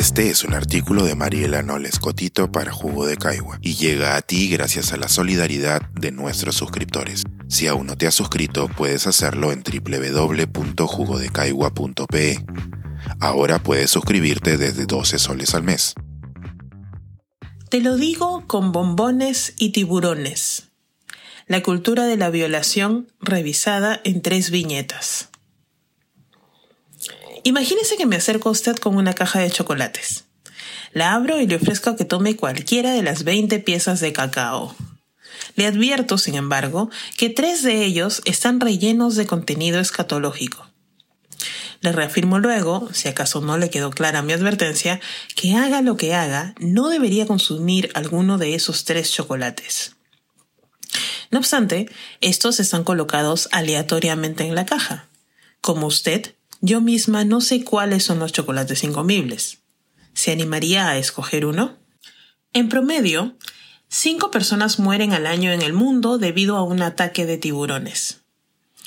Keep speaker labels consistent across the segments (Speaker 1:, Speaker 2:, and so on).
Speaker 1: Este es un artículo de Mariela Noles Cotito para Jugo de Caigua y llega a ti gracias a la solidaridad de nuestros suscriptores. Si aún no te has suscrito, puedes hacerlo en www.jugodecaigua.pe. Ahora puedes suscribirte desde 12 soles al mes.
Speaker 2: Te lo digo con bombones y tiburones. La cultura de la violación revisada en tres viñetas. Imagínese que me acerco a usted con una caja de chocolates. La abro y le ofrezco que tome cualquiera de las 20 piezas de cacao. Le advierto, sin embargo, que tres de ellos están rellenos de contenido escatológico. Le reafirmo luego, si acaso no le quedó clara mi advertencia, que haga lo que haga, no debería consumir alguno de esos tres chocolates. No obstante, estos están colocados aleatoriamente en la caja. Como usted, yo misma no sé cuáles son los chocolates incomibles. ¿Se animaría a escoger uno? En promedio, cinco personas mueren al año en el mundo debido a un ataque de tiburones.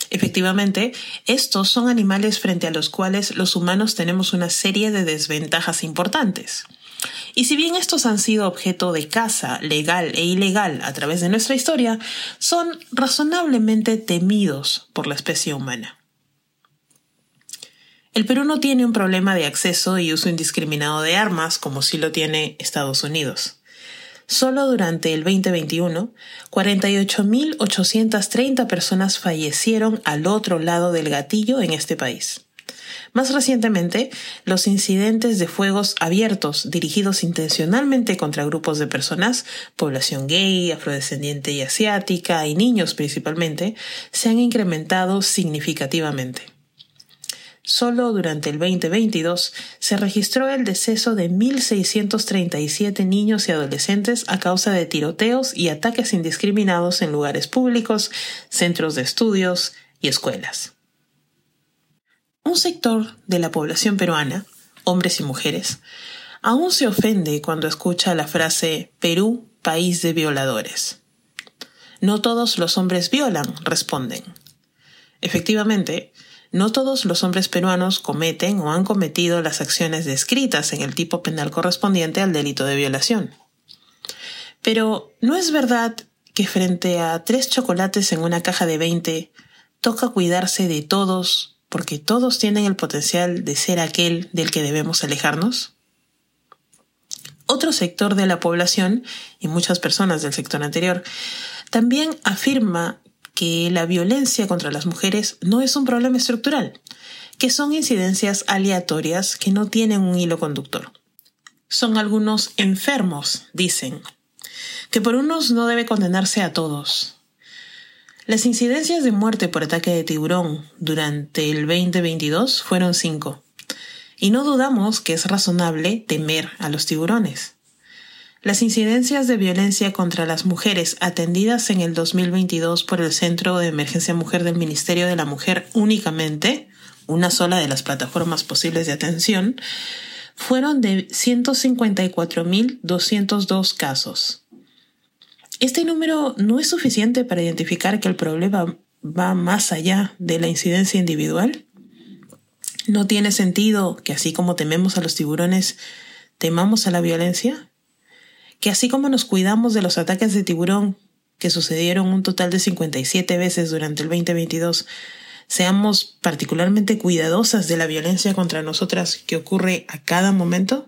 Speaker 2: Efectivamente, estos son animales frente a los cuales los humanos tenemos una serie de desventajas importantes. Y si bien estos han sido objeto de caza legal e ilegal a través de nuestra historia, son razonablemente temidos por la especie humana. El Perú no tiene un problema de acceso y uso indiscriminado de armas como sí lo tiene Estados Unidos. Solo durante el 2021, 48.830 personas fallecieron al otro lado del gatillo en este país. Más recientemente, los incidentes de fuegos abiertos dirigidos intencionalmente contra grupos de personas, población gay, afrodescendiente y asiática, y niños principalmente, se han incrementado significativamente. Solo durante el 2022 se registró el deceso de 1.637 niños y adolescentes a causa de tiroteos y ataques indiscriminados en lugares públicos, centros de estudios y escuelas. Un sector de la población peruana, hombres y mujeres, aún se ofende cuando escucha la frase Perú, país de violadores. No todos los hombres violan, responden. Efectivamente, no todos los hombres peruanos cometen o han cometido las acciones descritas en el tipo penal correspondiente al delito de violación. Pero, ¿no es verdad que frente a tres chocolates en una caja de 20, toca cuidarse de todos porque todos tienen el potencial de ser aquel del que debemos alejarnos? Otro sector de la población, y muchas personas del sector anterior, también afirma que la violencia contra las mujeres no es un problema estructural, que son incidencias aleatorias que no tienen un hilo conductor. Son algunos enfermos, dicen, que por unos no debe condenarse a todos. Las incidencias de muerte por ataque de tiburón durante el 2022 fueron cinco, y no dudamos que es razonable temer a los tiburones. Las incidencias de violencia contra las mujeres atendidas en el 2022 por el Centro de Emergencia Mujer del Ministerio de la Mujer únicamente, una sola de las plataformas posibles de atención, fueron de 154.202 casos. Este número no es suficiente para identificar que el problema va más allá de la incidencia individual. ¿No tiene sentido que así como tememos a los tiburones, temamos a la violencia? Que así como nos cuidamos de los ataques de tiburón, que sucedieron un total de 57 veces durante el 2022, seamos particularmente cuidadosas de la violencia contra nosotras que ocurre a cada momento?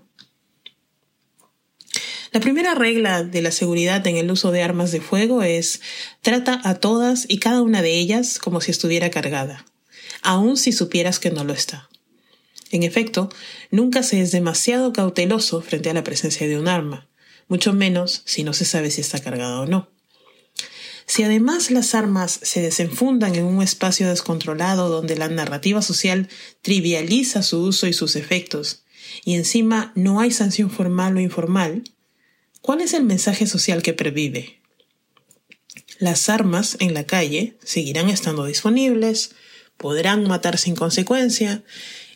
Speaker 2: La primera regla de la seguridad en el uso de armas de fuego es trata a todas y cada una de ellas como si estuviera cargada, aun si supieras que no lo está. En efecto, nunca se es demasiado cauteloso frente a la presencia de un arma mucho menos si no se sabe si está cargada o no. Si además las armas se desenfundan en un espacio descontrolado donde la narrativa social trivializa su uso y sus efectos, y encima no hay sanción formal o informal, ¿cuál es el mensaje social que previve? Las armas en la calle seguirán estando disponibles, podrán matar sin consecuencia,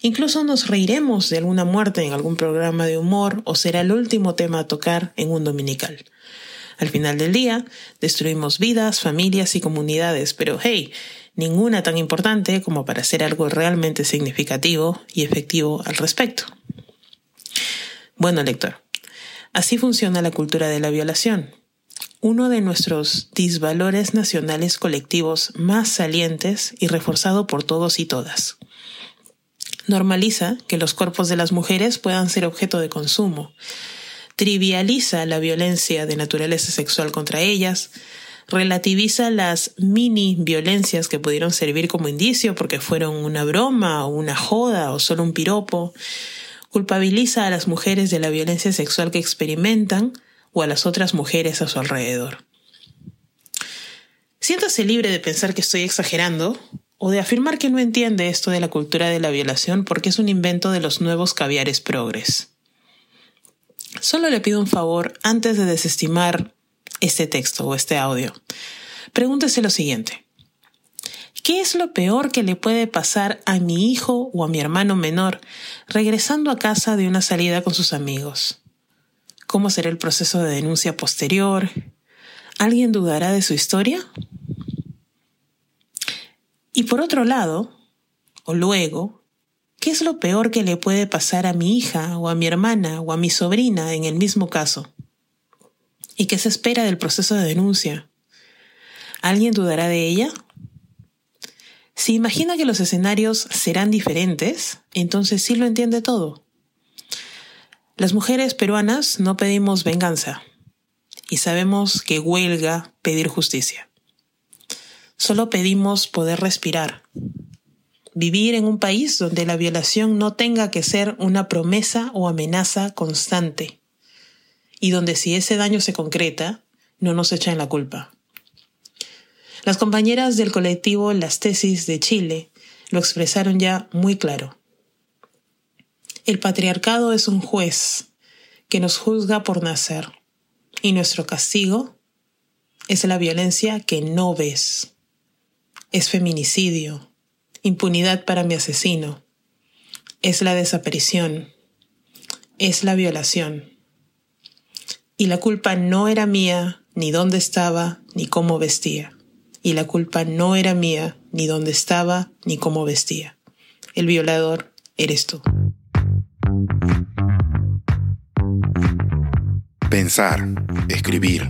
Speaker 2: Incluso nos reiremos de alguna muerte en algún programa de humor o será el último tema a tocar en un dominical. Al final del día, destruimos vidas, familias y comunidades, pero hey, ninguna tan importante como para hacer algo realmente significativo y efectivo al respecto. Bueno, lector, así funciona la cultura de la violación. Uno de nuestros disvalores nacionales colectivos más salientes y reforzado por todos y todas. Normaliza que los cuerpos de las mujeres puedan ser objeto de consumo. Trivializa la violencia de naturaleza sexual contra ellas, relativiza las mini violencias que pudieron servir como indicio porque fueron una broma o una joda o solo un piropo, culpabiliza a las mujeres de la violencia sexual que experimentan o a las otras mujeres a su alrededor. Siéntase libre de pensar que estoy exagerando o de afirmar que no entiende esto de la cultura de la violación porque es un invento de los nuevos caviares progres. Solo le pido un favor antes de desestimar este texto o este audio. Pregúntese lo siguiente. ¿Qué es lo peor que le puede pasar a mi hijo o a mi hermano menor regresando a casa de una salida con sus amigos? ¿Cómo será el proceso de denuncia posterior? ¿Alguien dudará de su historia? Y por otro lado, o luego, ¿qué es lo peor que le puede pasar a mi hija o a mi hermana o a mi sobrina en el mismo caso? ¿Y qué se espera del proceso de denuncia? ¿Alguien dudará de ella? Si imagina que los escenarios serán diferentes, entonces sí lo entiende todo. Las mujeres peruanas no pedimos venganza y sabemos que huelga pedir justicia. Solo pedimos poder respirar, vivir en un país donde la violación no tenga que ser una promesa o amenaza constante y donde si ese daño se concreta, no nos echan la culpa. Las compañeras del colectivo Las Tesis de Chile lo expresaron ya muy claro. El patriarcado es un juez que nos juzga por nacer y nuestro castigo es la violencia que no ves. Es feminicidio, impunidad para mi asesino, es la desaparición, es la violación y la culpa no era mía, ni dónde estaba, ni cómo vestía. Y la culpa no era mía, ni dónde estaba, ni cómo vestía. El violador eres tú.
Speaker 1: Pensar, escribir,